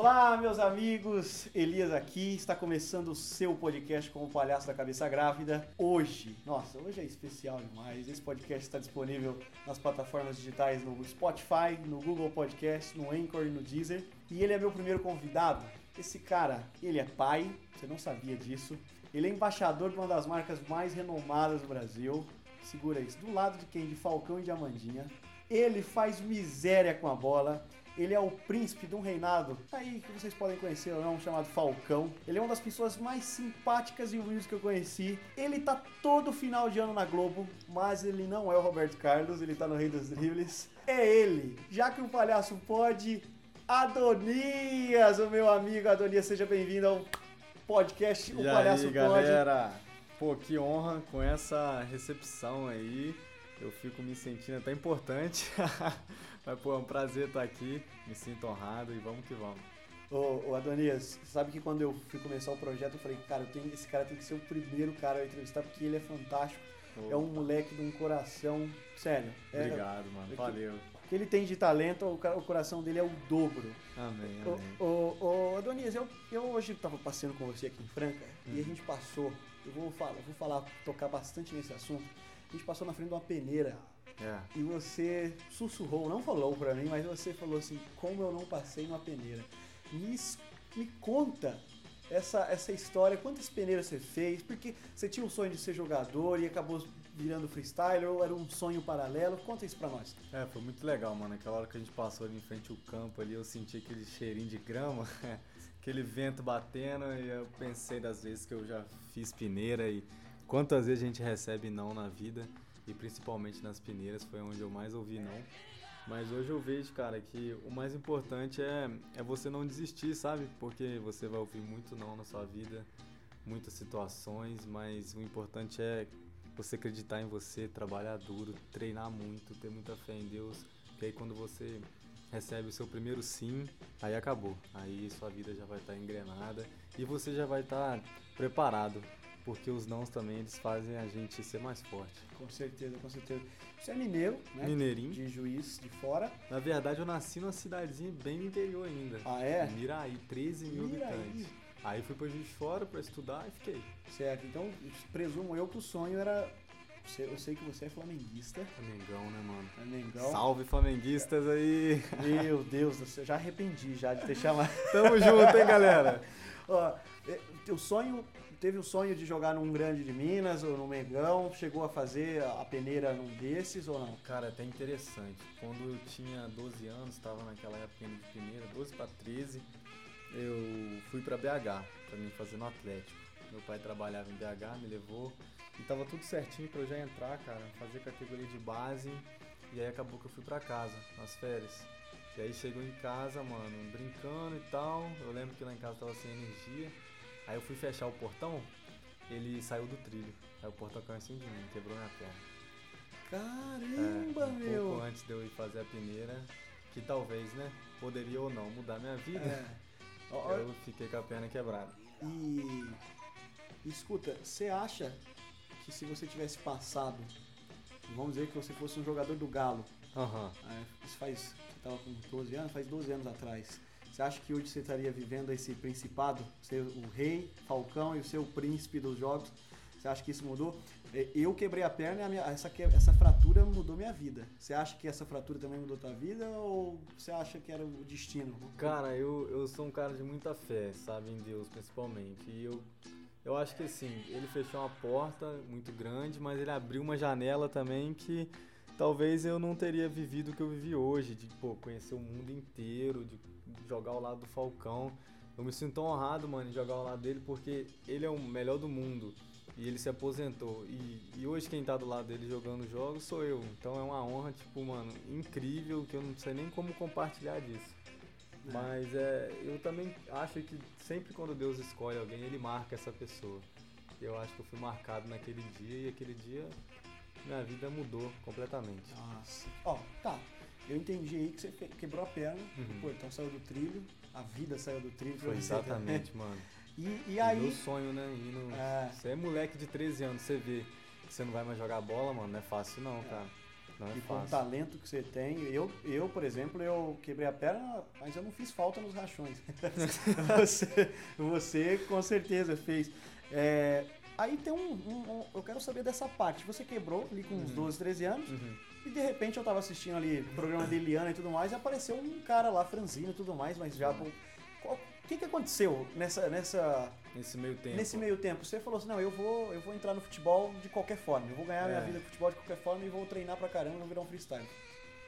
Olá, meus amigos, Elias aqui, está começando o seu podcast com o Palhaço da Cabeça Grávida. Hoje, nossa, hoje é especial demais. Esse podcast está disponível nas plataformas digitais no Spotify, no Google Podcast, no Anchor e no Deezer. E ele é meu primeiro convidado. Esse cara, ele é pai, você não sabia disso. Ele é embaixador de uma das marcas mais renomadas do Brasil. Segura isso. Do lado de quem? De Falcão e de Amandinha. Ele faz miséria com a bola. Ele é o príncipe de um reinado aí que vocês podem conhecer ou não, chamado Falcão. Ele é uma das pessoas mais simpáticas e humildes que eu conheci. Ele tá todo final de ano na Globo, mas ele não é o Roberto Carlos, ele tá no Rei dos Dribles. É ele, já que o palhaço pode, Adonias, o meu amigo Adonias, seja bem-vindo ao podcast O e Palhaço aí, Pode. galera? Pô, que honra com essa recepção aí. Eu fico me sentindo até importante. Mas, pô, é um prazer estar aqui. Me sinto honrado e vamos que vamos. Ô, ô, Adonias, sabe que quando eu fui começar o projeto, eu falei, cara, eu tenho, esse cara tem que ser o primeiro cara a entrevistar, porque ele é fantástico. É um moleque de um coração. Sério. é- Obrigado, mano. é que- Valeu. O que ele tem de talento, o, o coração dele é o dobro. Amém, Ô, amém. ô, ô, Adonias, eu, eu hoje tava passeando com você aqui em Franca e a gente passou. Eu vou falar, vou falar, tocar bastante nesse assunto. A gente passou na frente de uma peneira É. e você sussurrou, não falou pra mim, mas você falou assim, como eu não passei numa peneira. Me, me conta essa, essa história, quantas peneiras você fez, porque você tinha o sonho de ser jogador e acabou virando freestyler, ou era um sonho paralelo, conta isso pra nós. É, foi muito legal, mano. Aquela hora que a gente passou ali em frente ao campo ali, eu senti aquele cheirinho de grama, aquele vento batendo e eu pensei das vezes que eu já fiz peneira e quantas vezes a gente recebe não na vida e principalmente nas peneiras foi onde eu mais ouvi não. Mas hoje eu vejo, cara, que o mais importante é, é você não desistir, sabe? Porque você vai ouvir muito não na sua vida, muitas situações, mas o importante é você acreditar em você, trabalhar duro, treinar muito, ter muita fé em Deus, que aí quando você recebe o seu primeiro sim, aí acabou. Aí sua vida já vai estar engrenada e você já vai estar preparado, porque os nãos também eles fazem a gente ser mais forte. Com certeza, com certeza. Você é mineiro, né? Mineirinho. De juiz de fora. Na verdade, eu nasci numa cidadezinha bem no interior ainda. Ah, é? Miraí, 13 mil Miraí. habitantes. Aí fui pra Juiz de Fora pra estudar e fiquei. Certo, então presumo eu que o sonho era. Você- Eu sei que você é flamenguista. Flamenguão, né, mano? Flamenguão. Salve, flamenguistas aí! Meu Deus do céu, já arrependi já de ter chamado. Tamo junto, hein, galera? Ó, é, teu sonho, teve o sonho de jogar num grande de Minas ou no Mengão? Chegou a fazer a peneira num desses ou não? Cara, é até interessante. Quando eu tinha 12 anos, estava naquela época de primeira, 12 para 13, eu fui para BH, para mim fazer no Atlético. Meu pai trabalhava em BH, me levou e tava tudo certinho para eu já entrar, cara, fazer categoria de base. E aí acabou que eu fui para casa, nas férias. E aí chegou em casa, mano, brincando e tal. Eu lembro que lá em casa tava sem energia. Aí eu fui fechar o portão, ele saiu do trilho. Aí o portão caiu em cima de mim, quebrou minha perna. Caramba, É, um meu! pouco antes de eu ir fazer a peneira, que talvez, né, poderia ou não mudar minha vida, É. Eu fiquei com a perna quebrada. E escuta, você acha que se você tivesse passado, vamos dizer que você fosse um jogador do Galo, ah, isso faz, você com 12 anos, faz 12 anos atrás. Você acha que hoje você estaria vivendo esse principado, ser o rei, Falcão e o seu príncipe dos jogos? Você acha que isso mudou? É, Eu quebrei a perna e minha- essa, essa fratura mudou minha vida. Você acha que essa fratura também mudou tua vida ou você acha que era o destino? Cara, eu, eu sou um cara de muita fé, sabe, em Deus principalmente. E eu, eu acho que assim, ele fechou uma porta muito grande, mas ele abriu uma janela também que talvez eu não teria vivido o que eu vivi hoje, de pô, conhecer o mundo inteiro, de jogar ao lado do Falcão. Eu me sinto honrado, mano, em jogar ao lado dele porque ele é o melhor do mundo. E ele se aposentou. E, e hoje quem tá do lado dele jogando jogos sou eu. Então é uma honra, tipo, mano, incrível que eu não sei nem como compartilhar disso. Mas é, eu também acho que sempre quando Deus escolhe alguém, ele marca essa pessoa. Eu acho que eu fui marcado naquele dia e aquele dia minha vida mudou completamente. Nossa. Ó, tá. Eu entendi aí que você quebrou a perna, Uhum. o portão saiu do trilho, a vida saiu do trilho. Foi exatamente, mano. E, e E aí. Meu sonho, né? No... É. Você é moleque de 13 anos, você vê que você não vai mais jogar bola, mano, não é fácil não, cara. Não é e com o talento que você tem. Eu, eu, por exemplo, eu quebrei a perna, mas eu não fiz falta nos rachões. você, você com certeza fez. É, aí tem um, um- um- Eu quero saber dessa parte. Você quebrou ali com uns Uhum. 12, 13 anos. Uhum. E de repente eu tava assistindo ali o programa de Eliana e tudo mais, e apareceu um cara lá, franzino e tudo mais, mas já. Uhum. qual- O que, que aconteceu nessa, nessa, Nesse meio tempo. nesse meio tempo? Você falou assim: não, eu vou, eu vou entrar no futebol de qualquer forma, eu vou ganhar minha É. vida no futebol de qualquer forma e vou treinar pra caramba, vou virar um freestyle.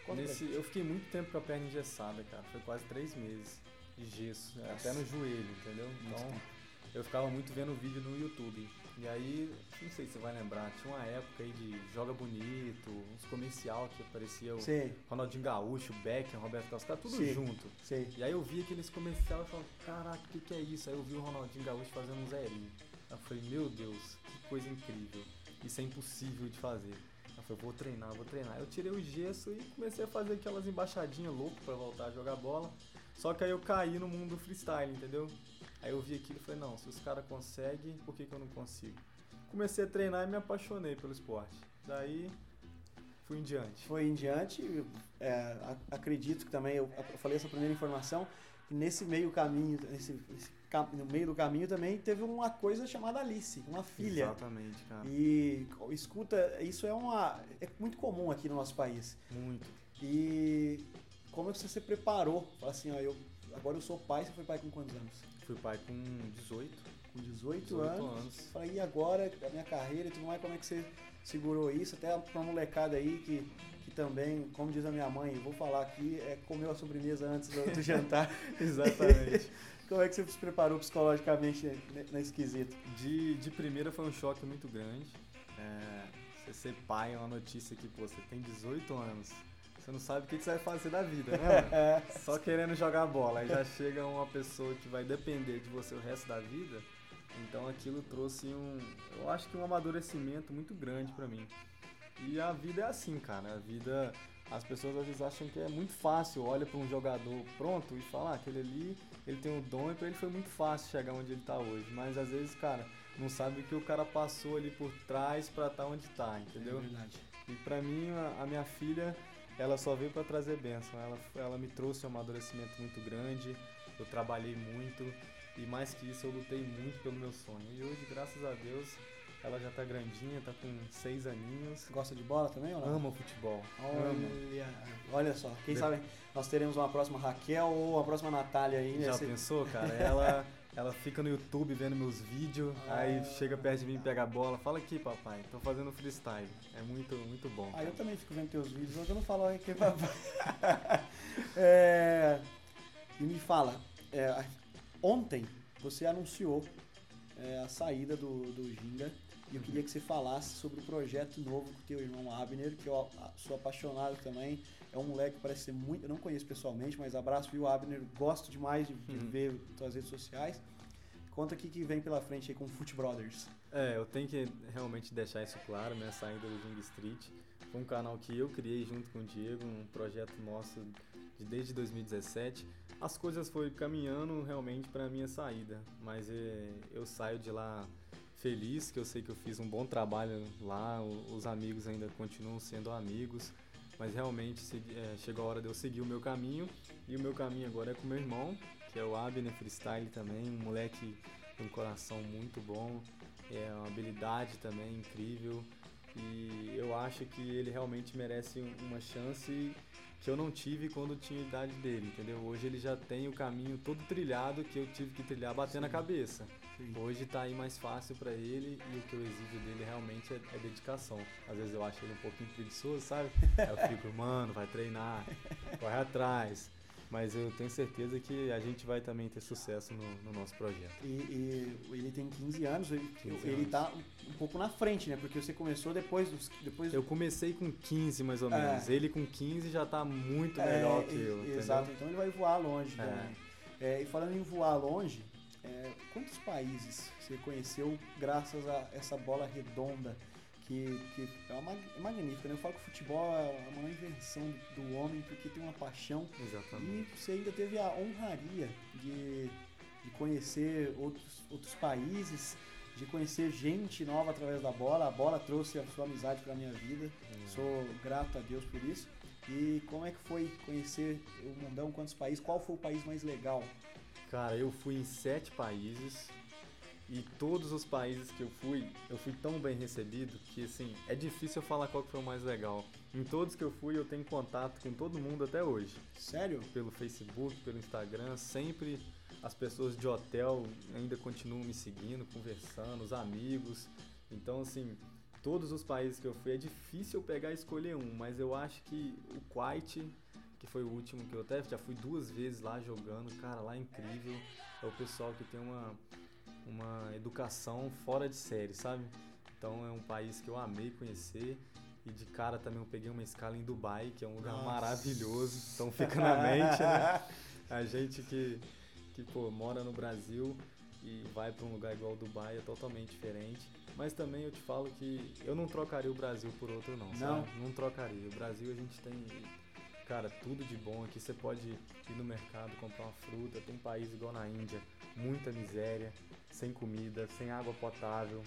Nesse, eu fiquei muito tempo com a perna engessada, cara. Foi quase três meses de gesso, né? até no joelho, entendeu? Então, eu ficava muito vendo vídeo no YouTube. E aí, não sei se você vai lembrar, tinha uma época aí de Joga Bonito, uns comercial que aparecia o Sei, Ronaldinho Gaúcho, o Beckham, Roberto Carlos, tá tudo Sim. junto. sei. E aí eu vi aqueles comercial e falava, caraca, o que, que é isso? Aí eu vi o Ronaldinho Gaúcho fazendo um zerinho. Aí eu falei, meu Deus, que coisa incrível. Isso é impossível de fazer. Aí eu falei, vou treinar, vou treinar. Eu tirei o gesso e comecei a fazer aquelas embaixadinhas loucas pra voltar a jogar bola. Só que aí eu caí no mundo do freestyle, entendeu? Aí eu vi aquilo e falei, não, se os caras conseguem, por que, que eu não consigo? Comecei a treinar e me apaixonei pelo esporte. Daí fui em diante. Foi em diante, é, acredito que também, eu, eu falei essa primeira informação, que nesse meio caminho, nesse, nesse no meio do caminho também teve uma coisa chamada Alice, uma filha. Exatamente, cara. E escuta, isso é uma é muito comum aqui no nosso país. Muito. E como é que você se preparou? Assim, ó, eu agora eu sou pai, você foi pai com quantos anos? Fui pai com 18. Com 18, 18 anos. anos. Falei, e agora a minha carreira e tudo mais, como é que você segurou isso? Até pra molecada aí que, que também, como diz a minha mãe, vou falar aqui, é, comeu a sobremesa antes do, do jantar. Exatamente. como é que você se preparou psicologicamente nesse quesito? De, de primeira foi um choque muito grande. É, você ser pai é uma notícia que, pô, você tem 18 anos. Você não sabe o que você vai fazer da vida, né? É, Só querendo jogar bola. Aí já chega uma pessoa que vai depender de você o resto da vida. Então aquilo trouxe um, eu acho que um amadurecimento muito grande pra mim. E a vida é assim, cara. A vida, as pessoas às vezes acham que é muito fácil. Olha pra um jogador pronto e fala, ah, aquele ali, ele tem um dom e pra ele foi muito fácil chegar onde ele tá hoje. Mas às vezes, cara, não sabe o que o cara passou ali por trás pra estar onde tá, entendeu? É verdade. E pra mim, a, a minha filha, ela só veio pra trazer bênção. Ela, ela me trouxe um amadurecimento muito grande. Eu trabalhei muito e mais que isso, eu lutei muito pelo meu sonho. E hoje, graças a Deus, ela já tá grandinha, tá com seis aninhos. Gosta de bola também ou não? Ama o futebol. Ama. Olha, olha só, quem De- sabe nós teremos uma próxima Raquel ou uma próxima Natália aí. Já nesse- pensou, cara? Ela, ela fica no YouTube vendo meus vídeos, aí Ah. chega perto de mim, pega a bola, fala aqui, papai, tô fazendo freestyle. É muito, muito bom. Ah, eu também fico vendo teus vídeos, que eu não falo aqui papai. É, e me fala, é, ontem você anunciou é, a saída do, do Ginga e eu queria que você falasse sobre o projeto novo com o teu irmão Abner, que eu sou apaixonado também. É um moleque que parece ser muito. Eu não conheço pessoalmente, mas abraço, viu, Abner? Gosto demais de, de Uhum. ver tuas redes sociais. Conta o que que vem pela frente aí com o Foot Brothers. É, eu tenho que realmente deixar isso claro, minha saída do Jung Street. Foi um canal que eu criei junto com o Diego, um projeto nosso desde 2017. As coisas foram caminhando realmente para minha saída, mas é, eu saio de lá feliz, que eu sei que eu fiz um bom trabalho lá, os amigos ainda continuam sendo amigos, mas realmente é, chegou a hora de eu seguir o meu caminho, e o meu caminho agora é com meu irmão, que é o Abner Freestyle também, um moleque com um coração muito bom, é uma habilidade também incrível. E eu acho que ele realmente merece um- uma chance que eu não tive quando tinha a idade dele, entendeu? Hoje ele já tem o caminho todo trilhado que eu tive que trilhar batendo a Sim. cabeça. Sim. Hoje tá aí mais fácil pra ele e o que eu exijo dele realmente é, é dedicação. Às vezes eu acho ele um pouquinho preguiçoso, sabe? Aí eu fico, mano, vai treinar, corre atrás. Mas eu tenho certeza que a gente vai também ter sucesso no, no nosso projeto. E, e ele tem 15 anos, ele, 15 ele anos. tá um, pouco na frente, né? Porque você começou depois dos. Depois Eu comecei com 15 mais ou É. menos. Ele com 15 já tá muito É, melhor que eu. entendeu? Exato, então ele vai voar longe É. também. É, e falando em voar longe, é, quantos países você conheceu graças a essa bola redonda que, que é, uma, é magnífica, né? Eu falo que o futebol é uma invenção do homem porque tem uma paixão e Exatamente. você ainda teve a honraria de, de conhecer outros, outros países. de conhecer gente nova através da bola. A bola trouxe a sua amizade para minha vida. Hum. Sou grato a Deus por isso. E como é que foi conhecer o mundão? Quantos países? Qual foi o país mais legal? Cara, eu fui em sete países e todos os países que eu fui, eu fui tão bem recebido que assim, é difícil eu falar qual que foi o mais legal. Em todos que eu fui, eu tenho contato com todo mundo até hoje. Sério? Pelo Facebook, pelo Instagram, sempre as pessoas de hotel ainda continuam me seguindo, conversando, os amigos. Então, assim, todos os países que eu fui é difícil eu pegar e escolher um, mas eu acho que o Kuwait, que foi o último que eu até já fui duas vezes lá jogando, cara, lá é incrível. É o pessoal que tem uma uma educação fora de série, sabe? Então é um país que eu amei conhecer. E de cara também eu peguei uma escala em Dubai, que é um lugar Nossa. maravilhoso. Então fica na mente, né? A gente que, que pô, mora no Brasil e vai para um lugar igual Dubai é totalmente diferente. Mas também eu te falo que eu não trocaria o Brasil por outro não, sabe? Não trocaria. O Brasil a gente tem, cara, tudo de bom. Aqui você pode ir no mercado comprar uma fruta. Tem país igual na Índia, muita miséria, sem comida, sem água potável.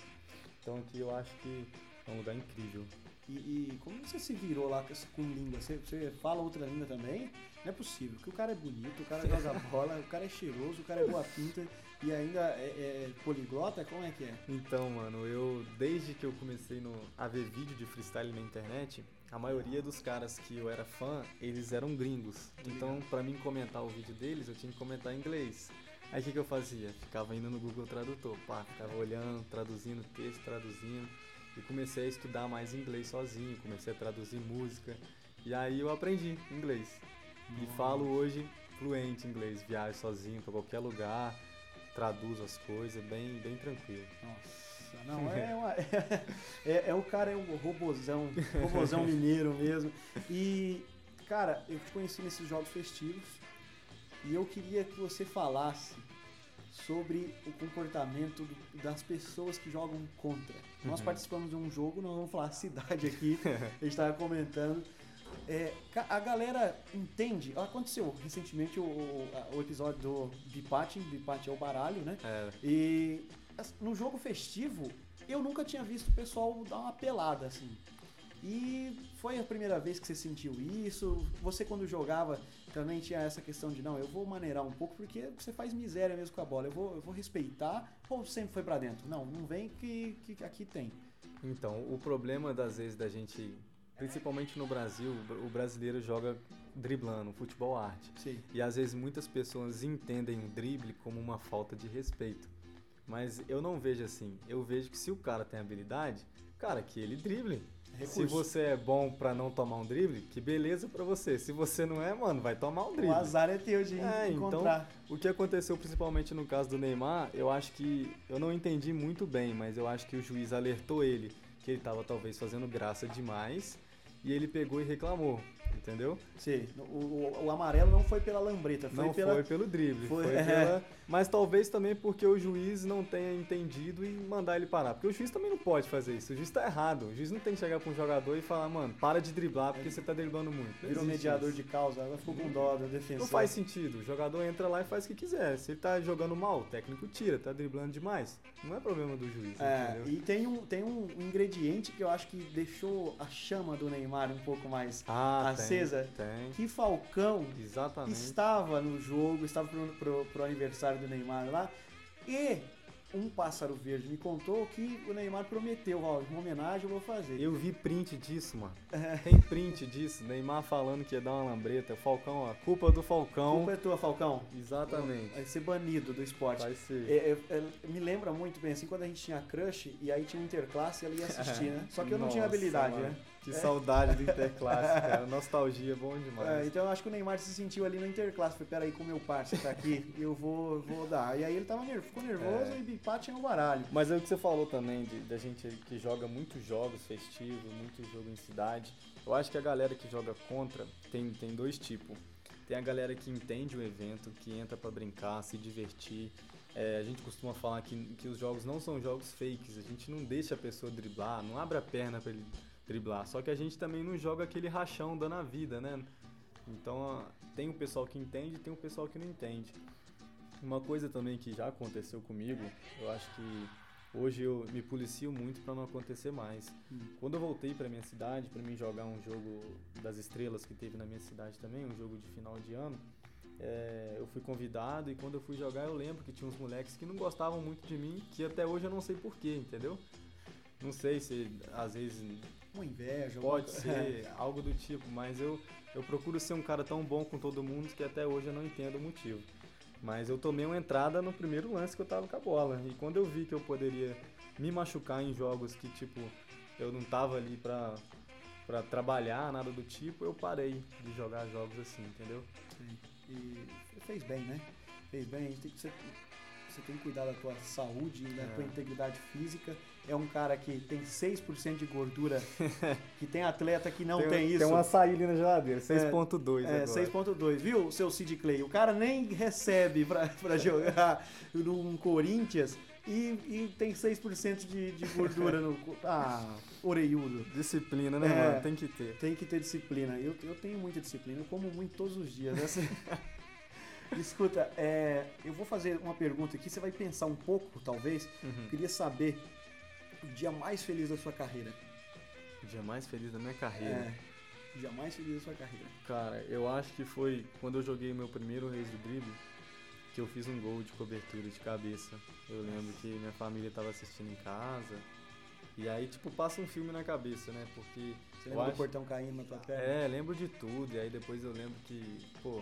Então aqui eu acho que é um lugar incrível. E, e como você se virou lá com, língua? Você, você fala outra língua também? Não é possível, porque o cara é bonito, o cara joga bola, o cara é cheiroso, o cara é boa pinta e ainda é, é poliglota? Como é que é? Então, mano, eu desde que eu comecei no, a ver vídeo de freestyle na internet, a maioria dos caras que eu era fã, eles eram gringos. Então, pra mim comentar o vídeo deles, eu tinha que comentar em inglês. Aí o que, que eu fazia? Ficava indo no Google Tradutor, pá, ficava olhando, traduzindo texto, traduzindo. E comecei a estudar mais inglês sozinho, comecei a traduzir música. E aí eu aprendi inglês. E falo hoje fluente inglês, viajo sozinho pra qualquer lugar, traduzo as coisas, bem, bem tranquilo. Nossa, não, é, uma, é, é o cara é um robozão, robozão mineiro mesmo. E, cara, eu te conheci nesses jogos festivos e eu queria que você falasse sobre o comportamento das pessoas que jogam contra. Nós Uhum. participamos de um jogo, não vamos falar a cidade aqui, a gente estava comentando. É, a galera entende. Aconteceu recentemente o, o- episódio do Bipatting, Bipatting é o baralho, né? É, E no jogo festivo, eu nunca tinha visto o pessoal dar uma pelada assim. E foi a primeira vez que você sentiu isso? Você quando jogava também tinha essa questão de não, eu vou maneirar um pouco porque você faz miséria mesmo com a bola. Eu vou, eu vou respeitar ou sempre foi pra dentro? Não, não vem que, que aqui tem. Então, o problema das vezes da gente, principalmente no Brasil, o brasileiro joga driblando, futebol arte. Sim. E às vezes muitas pessoas entendem o drible como uma falta de respeito. Mas eu não vejo assim. Eu vejo que se o cara tem habilidade, cara, que ele drible. Se Recurso. você é bom pra não tomar um drible, que beleza pra você. Se você não é, mano, vai tomar um drible. O azar é teu de É, então, encontrar. O que aconteceu principalmente no caso do Neymar, eu acho que eu não entendi muito bem, mas eu acho que o juiz alertou ele que ele estava talvez fazendo graça demais e ele pegou e reclamou, entendeu? Sim, o, o- o amarelo não foi pela lambreta, foi não pela. foi pelo drible, foi- foi, é. pela, mas talvez também porque o juiz não tenha entendido e mandar ele parar, porque o juiz também não pode fazer isso, o juiz tá errado, o juiz não tem que chegar para um jogador e falar, mano, para de driblar porque você tá driblando muito. Não Virou mediador isso. de causa, ela ficou com dó do defensor. Não faz sentido. O jogador entra lá e faz o que quiser. Se ele tá jogando mal, o técnico tira, tá driblando demais. Não é problema do juiz, É, entendeu? e tem um, tem um ingrediente que eu acho que deixou a chama do Neymar um pouco mais Ah, acesa. Tem, tem. Que Falcão Exatamente. estava no jogo, estava pro, pro, pro aniversário do Neymar lá, e um pássaro verde me contou que o Neymar prometeu, ó, uma homenagem eu vou fazer. Eu vi print disso, mano. É. Tem print disso. Neymar falando que ia dar uma lambreta. Falcão, ó. Culpa do Falcão. culpa é tua, Falcão. Exatamente. Vai ser banido do esporte. Vai ser. É, é, é, me lembra muito bem assim quando a gente tinha crush e aí tinha interclasse e ela ia assistir, né? Só que eu não tinha habilidade, mano. né? Que saudade do Interclasse, cara. Nostalgia bom demais. É, então eu acho que o Neymar se sentiu ali no interclasse. Foi, peraí, com o meu parceiro tá aqui, eu vou, vou dar. E aí ele tava nervoso, ficou nervoso É. e bipate no baralho. Mas é o que você falou também, de, da gente que joga muitos jogos festivos, muito jogo em cidade. Eu acho que a galera que joga contra tem, tem dois tipos. Tem a galera que entende o evento, que entra pra brincar, se divertir. É, a gente costuma falar que, que os jogos não são jogos fakes, a gente não deixa a pessoa driblar, não abre a perna pra ele driblar. Só que a gente também não joga aquele rachão dando a vida, né? Então tem o pessoal que entende e tem o pessoal que não entende. Uma coisa também que já aconteceu comigo, eu acho que Hoje eu me policio muito para não acontecer mais. Hum. Quando eu voltei para minha cidade, para mim jogar um jogo das estrelas que teve na minha cidade também, um jogo de final de ano, é, eu fui convidado e quando eu fui jogar eu lembro que tinha uns moleques que não gostavam muito de mim, que até hoje eu não sei porquê, entendeu? Não sei se às vezes Uma inveja. pode alguma- ser algo do tipo, mas eu, eu procuro ser um cara tão bom com todo mundo que até hoje eu não entendo o motivo. Mas eu tomei uma entrada no primeiro lance que eu tava com a bola. E quando eu vi que eu poderia me machucar em jogos que, tipo, eu não tava ali pra, pra trabalhar, nada do tipo, eu parei de jogar jogos assim, entendeu? Sim. E fez bem, né? Fez bem. A gente tem que, você, você tem que cuidar da tua saúde, da É. tua integridade física. É um cara que tem 6% de gordura, que tem atleta que não tem, isso. Tem um açaí ali na geladeira, 6.2 É, agora. 6.2, viu, seu Sid Clay? O cara nem recebe pra, pra jogar num Corinthians e, e tem 6% de, de gordura no. Ah, oreiudo. Disciplina, né, É. mano? Tem que ter. Tem que ter disciplina. Eu, eu tenho muita disciplina, eu como muito todos os dias. Essa... Escuta, é, eu vou fazer uma pergunta aqui, você vai pensar um pouco, talvez. Uhum. Queria saber o dia mais feliz da sua carreira. O dia mais feliz da minha carreira. É, o dia mais feliz da sua carreira. Cara, eu acho que foi quando eu joguei meu primeiro Reis do Drible que eu fiz um gol de cobertura de cabeça. Eu lembro que minha família tava assistindo em casa. E aí, tipo, passa um filme na cabeça, né? Porque. Você lembra do acho- portão caindo na tua perna? É, lembro de tudo. E aí depois eu lembro que, pô,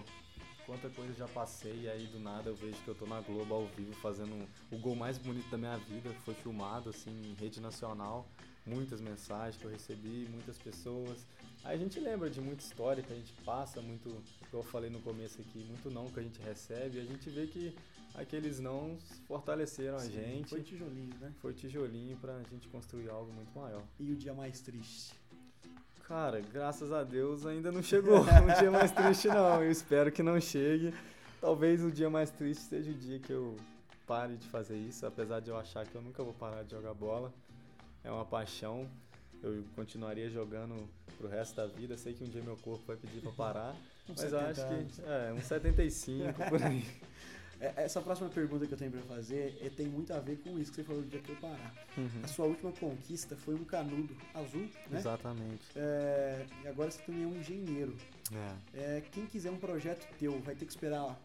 quanta coisa já passei. E aí do nada eu vejo que eu tô na Globo ao vivo fazendo o gol mais bonito da minha vida. Foi filmado, assim, em rede nacional. Muitas mensagens que eu recebi, muitas pessoas. Aí a gente lembra de muita história que a gente passa, muito, como eu falei no começo aqui, muito não que a gente recebe. E a gente vê que aqueles não fortaleceram a Sim, gente. Foi tijolinho, né? Foi tijolinho pra gente construir algo muito maior. E o dia mais triste? Cara, graças a Deus ainda não chegou um dia mais triste não. Eu espero que não chegue. Talvez o dia mais triste seja o dia que eu pare de fazer isso, apesar de eu achar que eu nunca vou parar de jogar bola. É uma paixão. Eu continuaria jogando pro resto da vida. Sei que um dia meu corpo vai pedir pra parar, Uns mas eu 70 acho que é uns 75 por aí. É, Essa próxima pergunta que eu tenho pra fazer é, tem muito a ver com isso que você falou do dia que eu parar. Uhum. A sua última conquista foi um canudo azul, né? Exatamente. É, e agora você também é um engenheiro. É. É, quem quiser um projeto teu vai ter que esperar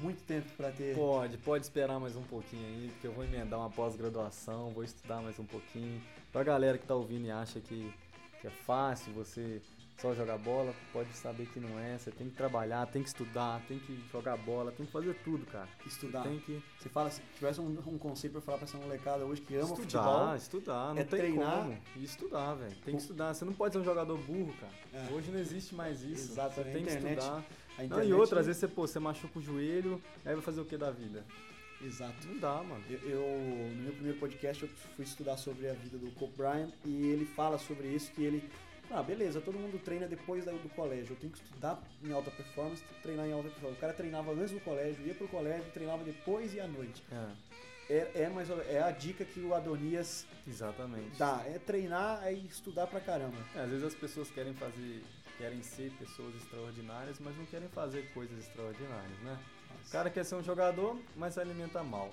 muito tempo pra ter. Pode, pode esperar mais um pouquinho aí, porque eu vou emendar uma pós-graduação, vou estudar mais um pouquinho. Pra galera que tá ouvindo e acha que, que é fácil você só jogar bola, pode saber que não é. Você tem que trabalhar, tem que estudar, tem que jogar bola, tem que fazer tudo, cara. estudar. Tem que Você fala, se tivesse um, um conselho pra falar pra essa molecada hoje que ama estudar, futebol. estudar, não é tem treinar. como. E estudar, velho. Tem que estudar. Você não pode ser um jogador burro, cara. É. Hoje não existe mais isso. Exato, Você tem que internet- estudar. A Não, internet, e outra, às vezes você, pô, você machuca o joelho, aí vai fazer o que da vida? Exato. Não dá, mano. Eu, eu- no meu primeiro podcast eu fui estudar sobre a vida do Kobe Bryant e ele fala sobre isso que ele ah beleza todo mundo treina depois do colégio eu tenho que estudar em alta performance treinar em alta performance o cara treinava antes do colégio ia pro colégio treinava depois e à noite É, é, é mais é a dica que o Adonias exatamente. dá é treinar e estudar pra caramba É, às vezes as pessoas querem fazer, querem ser pessoas extraordinárias, mas não querem fazer coisas extraordinárias, né? O cara quer ser um jogador, mas se alimenta mal.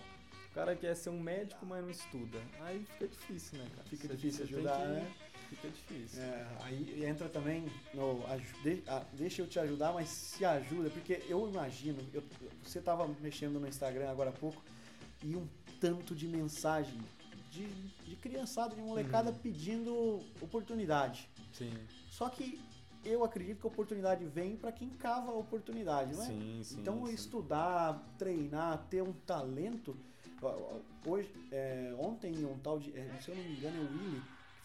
O cara quer ser um médico, mas não estuda. Aí fica difícil, né, cara? Fica Você- difícil ajudar, que- né? Fica difícil. É, aí entra também no de- ah, deixa eu te ajudar, mas se ajuda, porque eu imagino, eu- você tava mexendo no Instagram agora há pouco e um tanto de mensagem de, de criançada, de molecada Uhum. pedindo oportunidade. Sim, Só que eu acredito que a oportunidade vem para quem cava a oportunidade, não é? sim, sim. Então sim. estudar, treinar, ter um talento. Hoje, é, ontem um tal de, é, se eu não me engano, é o Willy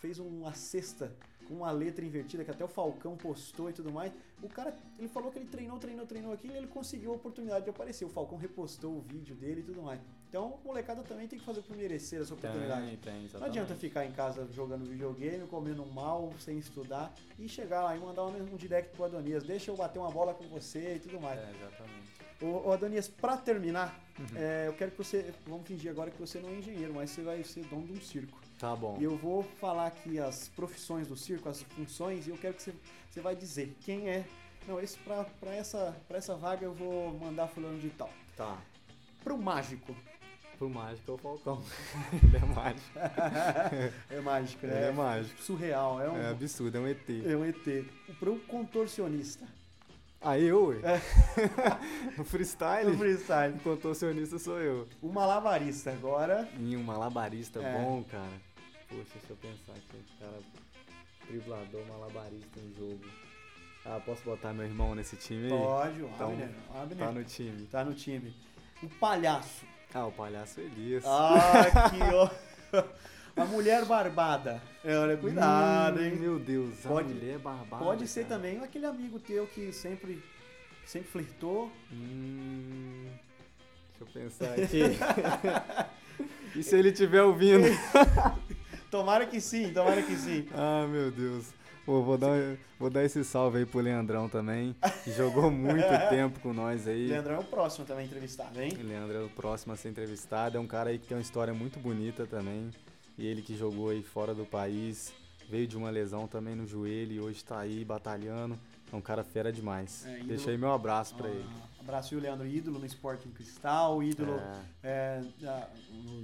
fez uma cesta com uma letra invertida que até o Falcão postou e tudo mais. O cara, ele falou que ele treinou, treinou, treinou aquilo e ele conseguiu a oportunidade de aparecer. O Falcão repostou o vídeo dele e tudo mais. Então, a molecada também tem que fazer por merecer essa oportunidade. Tem, tem. Não adianta ficar em casa jogando videogame, comendo mal, sem estudar e chegar lá e mandar um, um direct pro Adonias. Deixa eu bater uma bola com você e tudo mais. É, exatamente. Ô, ô Adonias, pra terminar, Uhum. é, eu quero que você. Vamos fingir agora que você não é engenheiro, mas você vai ser dono de um circo. Tá bom. E eu vou falar aqui as profissões do circo, as funções, e eu quero que você, você vai dizer quem é. Não, esse, pra, pra, essa, pra essa vaga eu vou mandar fulano de tal. Tá. Pro mágico, Pro mágico é o Falcão. Ele é mágico. é mágico, né? Ele é mágico. Surreal, é um, É absurdo, é um ET. é um ET. Para um contorcionista. Ah, eu, ué? no freestyle, No freestyle. o contorcionista sou eu. O malabarista agora. E um malabarista É. bom, cara. Poxa, deixa eu pensar aqui. Cara, driblador, malabarista em jogo. Ah, posso botar meu irmão nesse time aí? Pode, o Então, Abner. o Abner Tá no time. tá no time. O palhaço. Ah, o palhaço Elias. Ah, que ó. A mulher barbada. É, olha, cuidado, Hum, hein? Meu Deus, Pode- a mulher barbada. Pode ser cara. também aquele amigo teu que sempre, sempre flertou. Hum, deixa eu pensar aqui. e se ele estiver ouvindo? Tomara que sim, tomara que sim. Ah, meu Deus. Pô, vou dar, vou dar esse salve aí pro Leandrão também, que jogou muito tempo com nós aí. Leandrão é o próximo também entrevistado, hein? Leandro é o próximo a ser entrevistado. É um cara aí que tem uma história muito bonita também. E ele que jogou aí fora do país, veio de uma lesão também no joelho e hoje tá aí batalhando. É um cara fera demais. É, ídolo- Deixa aí meu abraço pra ele. Ah, abraço e o Leandro, ídolo no Sporting Cristal, ídolo É, é,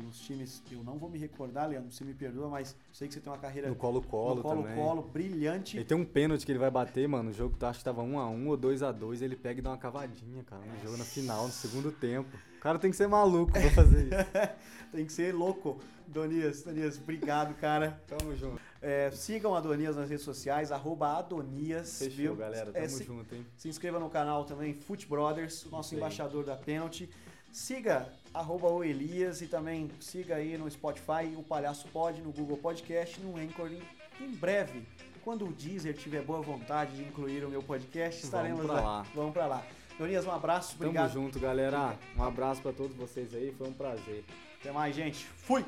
nos times. Eu não vou me recordar, Leandro, você me perdoa, mas sei que você tem uma carreira no Colo-Colo no. Colo-Colo brilhante. Ele tem um pênalti que ele vai bater, mano. O jogo acho que tava 1x1 ou 2x2. Ele pega e dá uma cavadinha, cara. No jogo na final, no segundo tempo. O cara tem que ser maluco pra fazer isso. Tem que ser louco. Donias, Donias, obrigado, cara. Tamo junto. É, sigam a Adonias nas redes sociais, arroba Adonias. Fechou, viu? galera. É, Tamo se, junto, hein? se inscreva no canal também, Foot Brothers, nosso embaixador da Penalty. Siga arroba o Elias e também siga aí no Spotify, o Palhaço Pod, no Google Podcast, no Anchor. Em, breve, quando o Deezer tiver boa vontade de incluir o meu podcast, Vamos estaremos pra lá. Vamos pra lá. Donias, um abraço, Tamo obrigado. junto, galera. Um abraço pra todos vocês aí. Foi um prazer. Até mais, gente. Fui!